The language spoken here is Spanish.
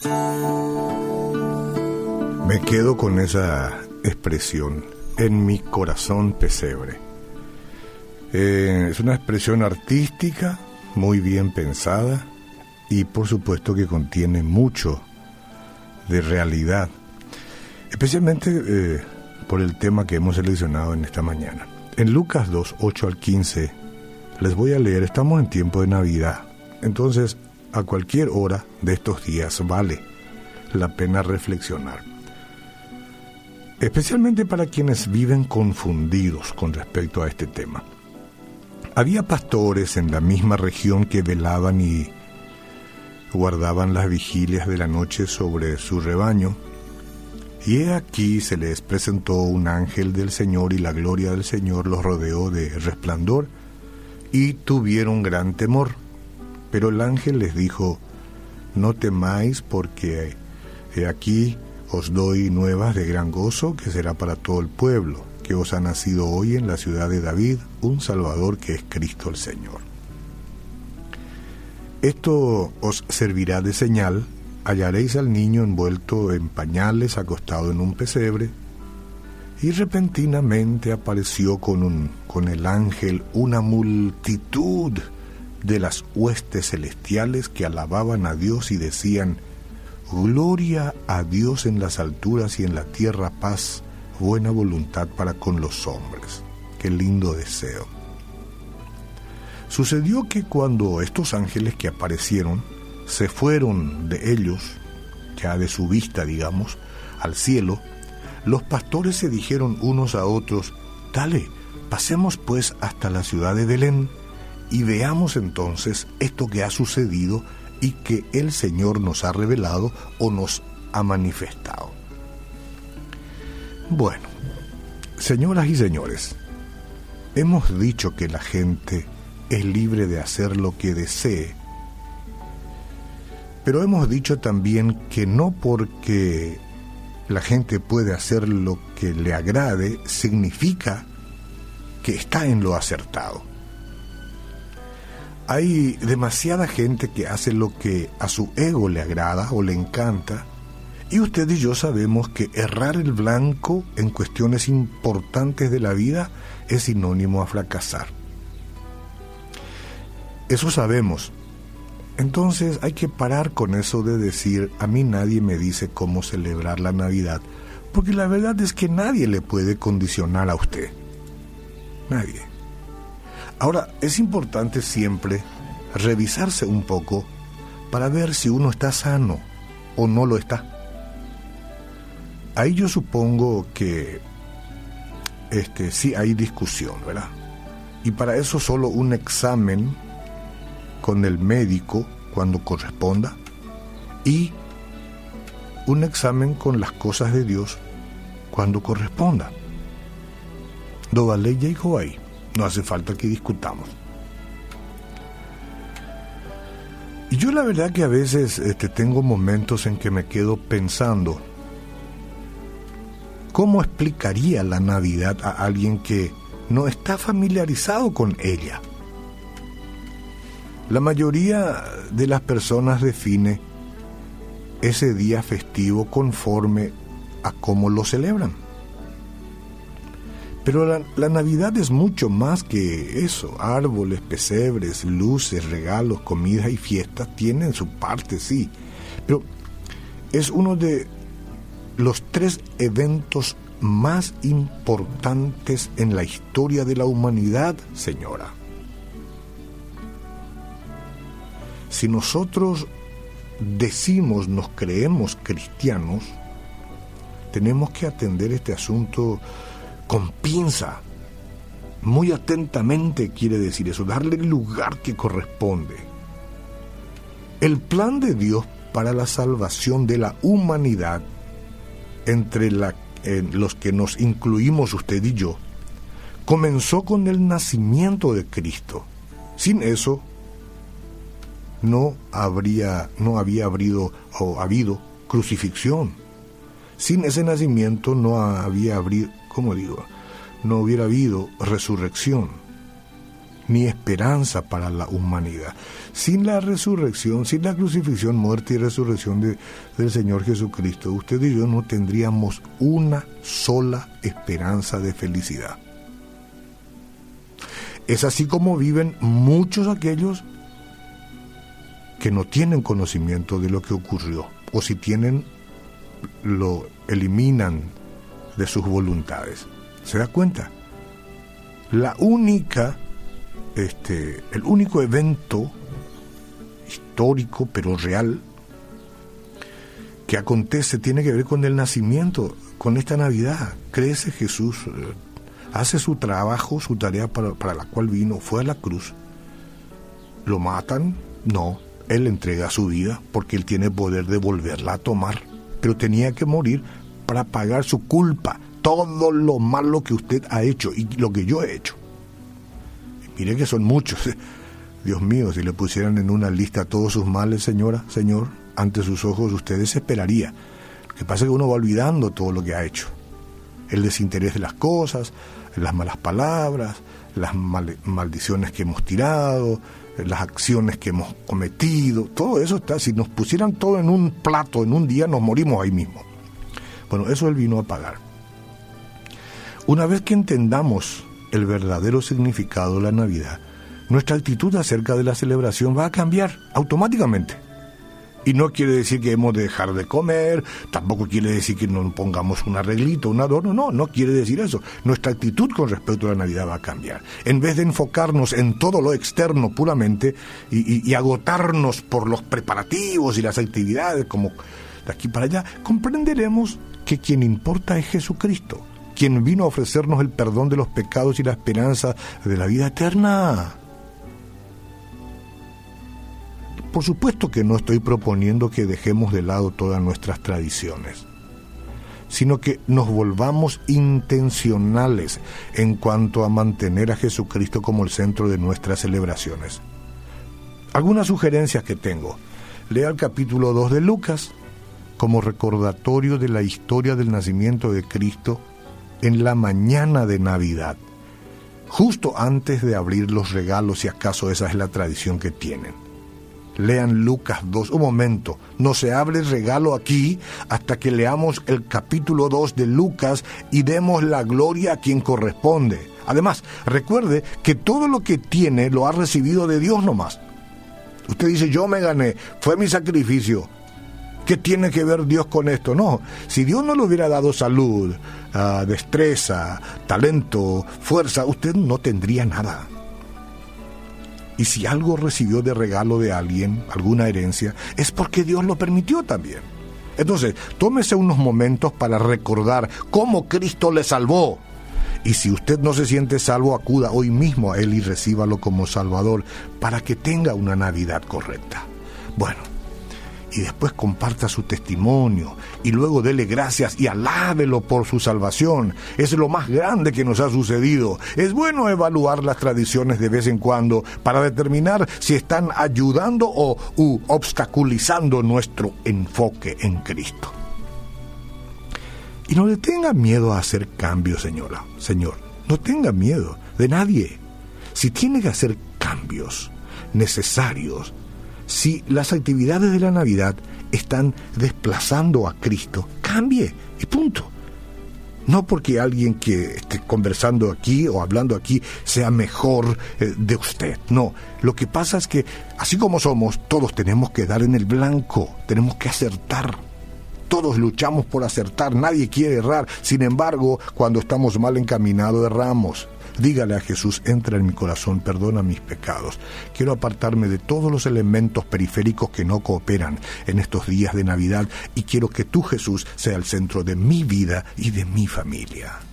Me quedo con esa expresión, en mi corazón pesebre. Eh, es una expresión artística, muy bien pensada y por supuesto que contiene mucho de realidad, especialmente eh, por el tema que hemos seleccionado en esta mañana. En Lucas 2, 8 al 15, les voy a leer, estamos en tiempo de Navidad, entonces a cualquier hora de estos días vale la pena reflexionar. Especialmente para quienes viven confundidos con respecto a este tema. Había pastores en la misma región que velaban y guardaban las vigilias de la noche sobre su rebaño. Y he aquí se les presentó un ángel del Señor y la gloria del Señor los rodeó de resplandor y tuvieron gran temor. Pero el ángel les dijo, no temáis porque he aquí os doy nuevas de gran gozo que será para todo el pueblo, que os ha nacido hoy en la ciudad de David un Salvador que es Cristo el Señor. Esto os servirá de señal, hallaréis al niño envuelto en pañales acostado en un pesebre, y repentinamente apareció con, un, con el ángel una multitud de las huestes celestiales que alababan a Dios y decían, Gloria a Dios en las alturas y en la tierra paz, buena voluntad para con los hombres. Qué lindo deseo. Sucedió que cuando estos ángeles que aparecieron se fueron de ellos, ya de su vista, digamos, al cielo, los pastores se dijeron unos a otros, dale, pasemos pues hasta la ciudad de Belén y veamos entonces esto que ha sucedido y que el Señor nos ha revelado o nos ha manifestado. Bueno, señoras y señores, hemos dicho que la gente es libre de hacer lo que desee, pero hemos dicho también que no porque la gente puede hacer lo que le agrade significa que está en lo acertado. Hay demasiada gente que hace lo que a su ego le agrada o le encanta, y usted y yo sabemos que errar el blanco en cuestiones importantes de la vida es sinónimo a fracasar. Eso sabemos. Entonces hay que parar con eso de decir, a mí nadie me dice cómo celebrar la Navidad, porque la verdad es que nadie le puede condicionar a usted. Nadie. Ahora, es importante siempre revisarse un poco para ver si uno está sano o no lo está. Ahí yo supongo que este, sí hay discusión, ¿verdad? Y para eso solo un examen con el médico cuando corresponda y un examen con las cosas de Dios cuando corresponda. Do ley dijo ahí, no hace falta que discutamos. Y yo la verdad que a veces este, tengo momentos en que me quedo pensando, ¿cómo explicaría la Navidad a alguien que no está familiarizado con ella? La mayoría de las personas define ese día festivo conforme a cómo lo celebran. Pero la, Navidad es mucho más que eso. Árboles, pesebres, luces, regalos, comida y fiestas tienen su parte, sí. Pero es uno de los tres eventos más importantes en la historia de la humanidad, señora. Si nosotros decimos, nos creemos cristianos, tenemos que atender este asunto con pinza, muy atentamente quiere decir eso, darle el lugar que corresponde. El plan de Dios para la salvación de la humanidad, entre los que nos incluimos usted y yo, comenzó con el nacimiento de Cristo. Sin eso, no habría, no había habido, o habido crucifixión. Sin ese nacimiento no había habido, como digo, no hubiera habido resurrección. ni esperanza para la humanidad. Sin la resurrección, sin la crucifixión, muerte y resurrección de, del Señor Jesucristo, usted y yo no tendríamos una sola esperanza de felicidad. Es así como viven muchos aquellos que no tienen conocimiento de lo que ocurrió, o si tienen, lo eliminan de sus voluntades. ¿Se da cuenta? La única, este, el único evento histórico pero real que acontece tiene que ver con el nacimiento, con esta Navidad. Crece Jesús, eh, hace su trabajo, su tarea para, para la cual vino, fue a la cruz. ¿Lo matan? No, él entrega su vida porque él tiene poder de volverla a tomar, pero tenía que morir para pagar su culpa, todo lo malo que usted ha hecho y lo que yo he hecho. mire que son muchos. Dios mío, si le pusieran en una lista todos sus males, señora, señor, ante sus ojos, usted desesperaría. Lo que pasa es que uno va olvidando todo lo que ha hecho. El desinterés de las cosas, las malas palabras, las maldiciones que hemos tirado, las acciones que hemos cometido, todo eso está, si nos pusieran todo en un plato en un día, nos morimos ahí mismo. Bueno, eso él vino a pagar. Una vez que entendamos el verdadero significado de la Navidad, nuestra actitud acerca de la celebración va a cambiar automáticamente. Y no quiere decir que hemos de dejar de comer, tampoco quiere decir que no pongamos un arreglito, un adorno, no, no quiere decir eso. Nuestra actitud con respecto a la Navidad va a cambiar. En vez de enfocarnos en todo lo externo puramente y, agotarnos por los preparativos y las actividades como de aquí para allá, comprenderemos que quien importa es Jesucristo, quien vino a ofrecernos el perdón de los pecados y la esperanza de la vida eterna. Por supuesto que no estoy proponiendo que dejemos de lado todas nuestras tradiciones, sino que nos volvamos intencionales en cuanto a mantener a Jesucristo como el centro de nuestras celebraciones. Algunas sugerencias que tengo. Lea el capítulo 2 de Lucas como recordatorio de la historia del nacimiento de Cristo en la mañana de Navidad, justo antes de abrir los regalos, si acaso esa es la tradición que tienen lean Lucas 2. Un momento, no se abre el regalo aquí hasta que leamos el capítulo 2 de Lucas y demos la gloria a quien corresponde. Además, recuerde que todo lo que tiene lo ha recibido de Dios nomás. Usted dice, yo me gané, fue mi sacrificio. ¿Qué tiene que ver Dios con esto? No, si Dios no le hubiera dado salud, ah, destreza, talento, fuerza, usted no tendría nada. Y si algo recibió de regalo de alguien, alguna herencia, es porque Dios lo permitió también. Entonces, tómese unos momentos para recordar cómo Cristo le salvó. Y si usted no se siente salvo, acuda hoy mismo a Él y recíbalo como Salvador para que tenga una Navidad correcta. Bueno, y después comparta su testimonio y luego dele gracias y alábelo por su salvación. Es lo más grande que nos ha sucedido. Es bueno evaluar las tradiciones de vez en cuando para determinar si están ayudando o obstaculizando nuestro enfoque en Cristo. Y no le tenga miedo a hacer cambios, señora, señor. No tenga miedo de nadie. Si tiene que hacer cambios necesarios, si las actividades de la Navidad están desplazando a Cristo, cambie y punto. No porque alguien que esté conversando aquí o hablando aquí sea mejor eh, de usted. No, lo que pasa es que así como somos, todos tenemos que dar en el blanco, tenemos que acertar. Todos luchamos por acertar, nadie quiere errar. Sin embargo, cuando estamos mal encaminados, erramos. Dígale a Jesús, entra en mi corazón, perdona mis pecados. Quiero apartarme de todos los elementos periféricos que no cooperan en estos días de Navidad y quiero que tú, Jesús, sea el centro de mi vida y de mi familia.